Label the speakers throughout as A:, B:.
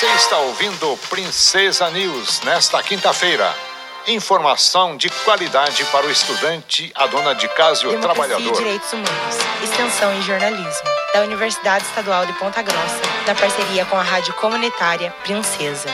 A: Você está ouvindo Princesa News nesta quinta-feira. Informação de qualidade para o estudante, a dona de casa e o
B: Democracia
A: trabalhador.
B: e Direitos Humanos, Extensão e Jornalismo, da Universidade Estadual de Ponta Grossa, na parceria com a Rádio Comunitária Princesa.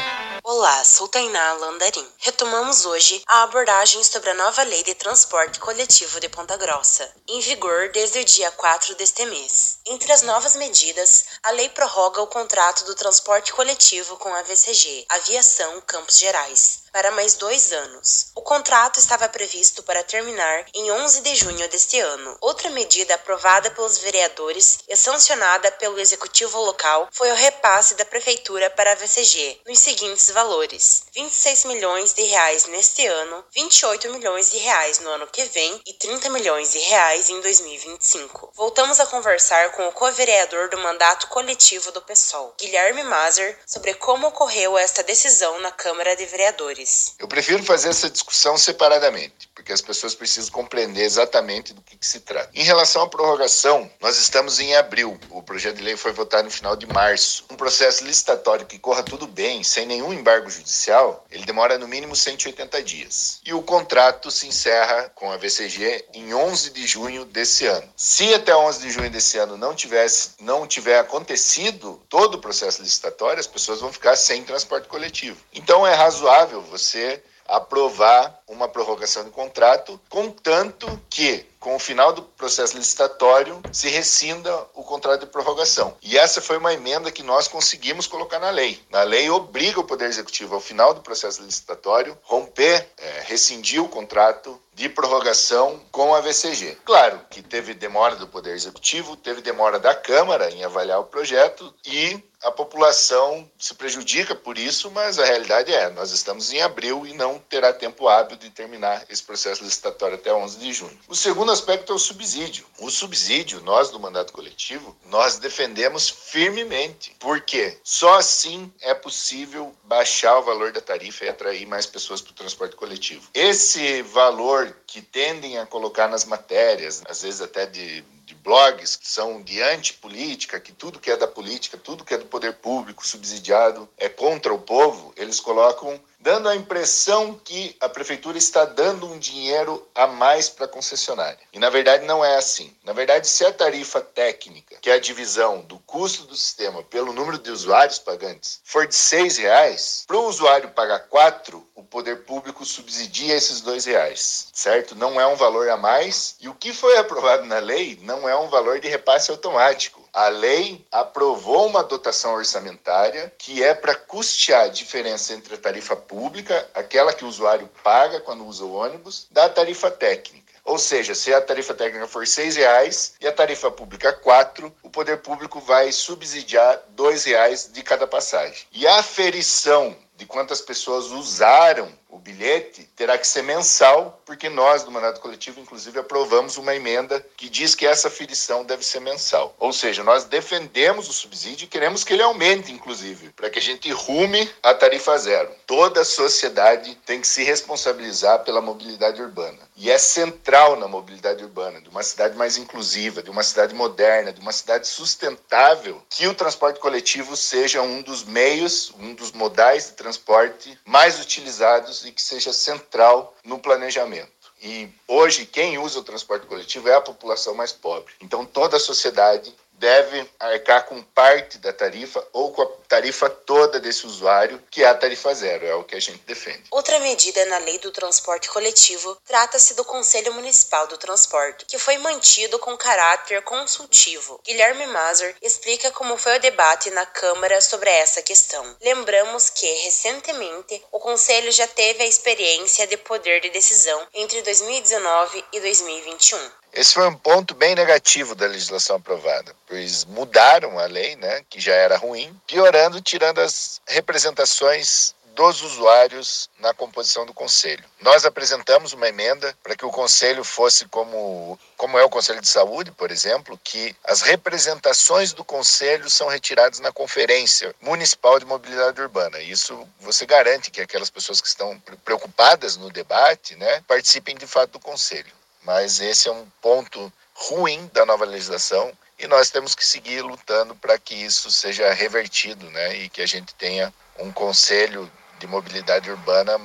C: Olá, sou Tainá Landarim. Retomamos hoje a abordagem sobre a nova Lei de Transporte Coletivo de Ponta Grossa, em vigor desde o dia 4 deste mês. Entre as novas medidas, a lei prorroga o contrato do transporte coletivo com a VCG, Aviação Campos Gerais, para mais dois anos. O contrato estava previsto para terminar em 11 de junho deste ano. Outra medida aprovada pelos vereadores e sancionada pelo executivo local foi o repasse da prefeitura para a VCG, nos seguintes valores: 26 milhões de reais neste ano, 28 milhões de reais no ano que vem e 30 milhões de reais em 2025. Voltamos a conversar com o co-vereador do mandato coletivo do PSOL, Guilherme Mazer, sobre como ocorreu esta decisão na Câmara de Vereadores.
D: Eu prefiro fazer essa discussão separadamente, porque as pessoas precisam compreender exatamente do que, que, se trata. Em relação à prorrogação, nós estamos em abril. O projeto de lei foi votado no final de março. Um processo licitatório que corra tudo bem, sem nenhum embargo judicial, ele demora no mínimo 180 dias. E o contrato se encerra com a VCG em 11 de junho desse ano. Se até 11 de junho desse ano não tivesse, não tiver acontecido todo o processo licitatório, as pessoas vão ficar sem transporte coletivo. Então é razoável você aprovar uma prorrogação de contrato, contanto que com o final do processo licitatório, se rescinda o contrato de prorrogação. E essa foi uma emenda que nós conseguimos colocar na lei. Na lei obriga o Poder Executivo, ao final do processo licitatório, romper, é, rescindir o contrato de prorrogação com a VCG. Claro que teve demora do Poder Executivo, teve demora da Câmara em avaliar o projeto e a população se prejudica por isso, mas a realidade é, nós estamos em abril e não terá tempo hábil de terminar esse processo licitatório até 11 de junho. O segundo aspecto é o subsídio. O subsídio, nós do mandato coletivo, nós defendemos firmemente, porque só assim é possível baixar o valor da tarifa e atrair mais pessoas para o transporte coletivo. Esse valor que tendem a colocar nas matérias, às vezes até de de blogs que são de antipolítica, que tudo que é da política, tudo que é do poder público subsidiado é contra o povo, eles colocam dando a impressão que a prefeitura está dando um dinheiro a mais para a concessionária. E na verdade não é assim. Na verdade, se a tarifa técnica, que é a divisão do custo do sistema pelo número de usuários pagantes, for de seis reais, para o usuário pagar quatro, o poder público subsidia esses dois reais, certo? Não é um valor a mais. E o que foi aprovado na lei não é um valor de repasse automático. A lei aprovou uma dotação orçamentária que é para custear a diferença entre a tarifa pública, aquela que o usuário paga quando usa o ônibus, da tarifa técnica. Ou seja, se a tarifa técnica for R$ reais e a tarifa pública R$ o poder público vai subsidiar R$ reais de cada passagem. E a aferição de quantas pessoas usaram o bilhete terá que ser mensal, porque nós, do mandato coletivo, inclusive, aprovamos uma emenda que diz que essa aferição deve ser mensal. Ou seja, nós defendemos o subsídio e queremos que ele aumente, inclusive, para que a gente rume a tarifa zero. Toda a sociedade tem que se responsabilizar pela mobilidade urbana. E é central na mobilidade urbana, de uma cidade mais inclusiva, de uma cidade moderna, de uma cidade sustentável, que o transporte coletivo seja um dos meios, um dos modais de transporte mais utilizados e que seja central no planejamento. E hoje, quem usa o transporte coletivo é a população mais pobre. Então, toda a sociedade deve arcar com parte da tarifa ou com a tarifa toda desse usuário, que é a tarifa zero, é o que a gente defende.
C: Outra medida na lei do transporte coletivo trata-se do Conselho Municipal do Transporte, que foi mantido com caráter consultivo. Guilherme Mazur explica como foi o debate na Câmara sobre essa questão. Lembramos que, recentemente, o Conselho já teve a experiência de poder de decisão entre 2019 e 2021.
D: Esse foi um ponto bem negativo da legislação aprovada, pois mudaram a lei, né, que já era ruim, piorando, tirando as representações dos usuários na composição do conselho. Nós apresentamos uma emenda para que o conselho fosse como como é o Conselho de Saúde, por exemplo, que as representações do conselho são retiradas na Conferência Municipal de Mobilidade Urbana. Isso você garante que aquelas pessoas que estão preocupadas no debate, né, participem de fato do conselho mas esse é um ponto ruim da nova legislação e nós temos que seguir lutando para que isso seja revertido, né? E que a gente tenha um conselho de mobilidade urbana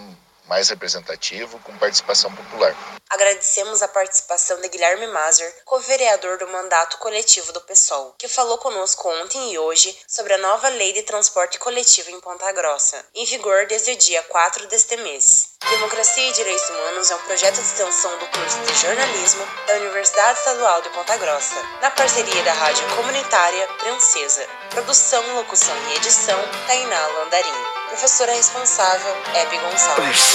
D: mais representativo, com participação popular.
C: Agradecemos a participação de Guilherme Mazer, co-vereador do mandato coletivo do PSOL, que falou conosco ontem e hoje sobre a nova lei de transporte coletivo em Ponta Grossa, em vigor desde o dia 4 deste mês. Democracia e Direitos Humanos é um projeto de extensão do curso de jornalismo da Universidade Estadual de Ponta Grossa, na parceria da Rádio Comunitária Princesa. Produção, locução e edição, Tainá Landarim. Professora responsável, Hebe Gonçalves.